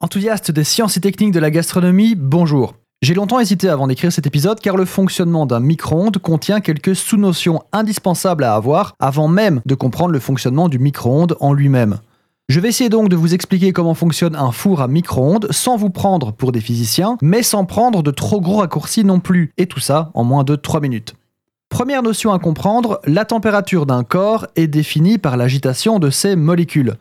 Enthousiaste des sciences et techniques de la gastronomie, bonjour. J'ai longtemps hésité avant d'écrire cet épisode car le fonctionnement d'un micro-ondes contient quelques sous-notions indispensables à avoir avant même de comprendre le fonctionnement du micro-ondes en lui-même. Je vais essayer donc de vous expliquer comment fonctionne un four à micro-ondes sans vous prendre pour des physiciens, mais sans prendre de trop gros raccourcis non plus, et tout ça en moins de 3 minutes. Première notion à comprendre, la température d'un corps est définie par l'agitation de ses molécules.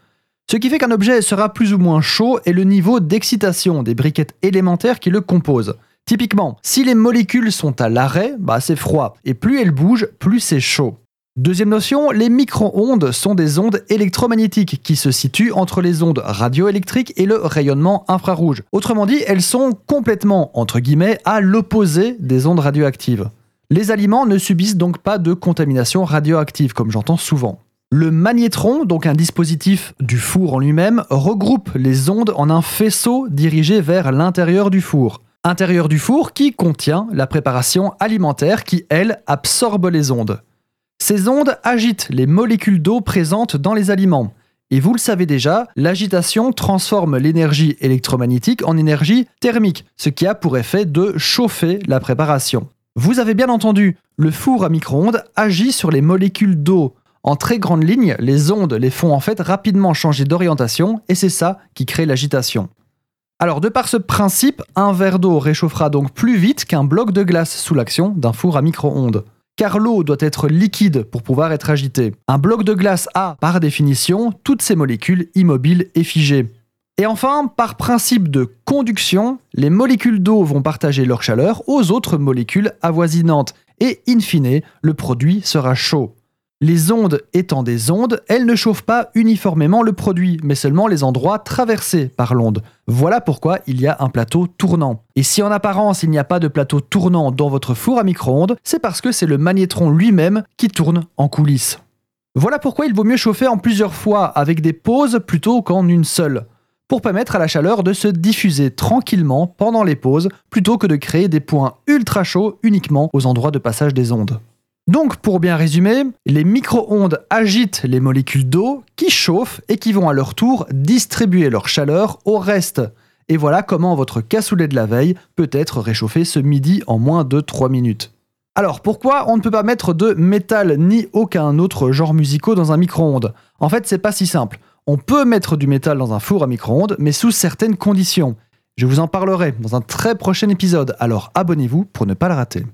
Ce qui fait qu'un objet sera plus ou moins chaud est le niveau d'excitation des briquettes élémentaires qui le composent. Typiquement, si les molécules sont à l'arrêt, bah c'est froid, et plus elles bougent, plus c'est chaud. Deuxième notion, les micro-ondes sont des ondes électromagnétiques qui se situent entre les ondes radioélectriques et le rayonnement infrarouge. Autrement dit, elles sont complètement, entre guillemets, à l'opposé des ondes radioactives. Les aliments ne subissent donc pas de contamination radioactive, comme j'entends souvent. Le magnétron, donc un dispositif du four en lui-même, regroupe les ondes en un faisceau dirigé vers l'intérieur du four. Intérieur du four qui contient la préparation alimentaire qui, elle, absorbe les ondes. Ces ondes agitent les molécules d'eau présentes dans les aliments. Et vous le savez déjà, l'agitation transforme l'énergie électromagnétique en énergie thermique, ce qui a pour effet de chauffer la préparation. Vous avez bien entendu, le four à micro-ondes agit sur les molécules d'eau, en très grande ligne, les ondes les font en fait rapidement changer d'orientation et c'est ça qui crée l'agitation. Alors de par ce principe, un verre d'eau réchauffera donc plus vite qu'un bloc de glace sous l'action d'un four à micro-ondes. Car l'eau doit être liquide pour pouvoir être agitée. Un bloc de glace a, par définition, toutes ses molécules immobiles et figées. Et enfin, par principe de conduction, les molécules d'eau vont partager leur chaleur aux autres molécules avoisinantes, et in fine, le produit sera chaud. Les ondes étant des ondes, elles ne chauffent pas uniformément le produit, mais seulement les endroits traversés par l'onde. Voilà pourquoi il y a un plateau tournant. Et si en apparence il n'y a pas de plateau tournant dans votre four à micro-ondes, c'est parce que c'est le magnétron lui-même qui tourne en coulisses. Voilà pourquoi il vaut mieux chauffer en plusieurs fois avec des pauses plutôt qu'en une seule, pour permettre à la chaleur de se diffuser tranquillement pendant les pauses plutôt que de créer des points ultra chauds uniquement aux endroits de passage des ondes. Donc, pour bien résumer, les micro-ondes agitent les molécules d'eau qui chauffent et qui vont à leur tour distribuer leur chaleur au reste. Et voilà comment votre cassoulet de la veille peut être réchauffé ce midi en moins de 3 minutes. Alors pourquoi on ne peut pas mettre de métal ni aucun autre genre musicaux dans un micro-ondes? En fait, c'est pas si simple. On peut mettre du métal dans un four à micro-ondes, mais sous certaines conditions. Je vous en parlerai dans un très prochain épisode, alors abonnez-vous pour ne pas le rater.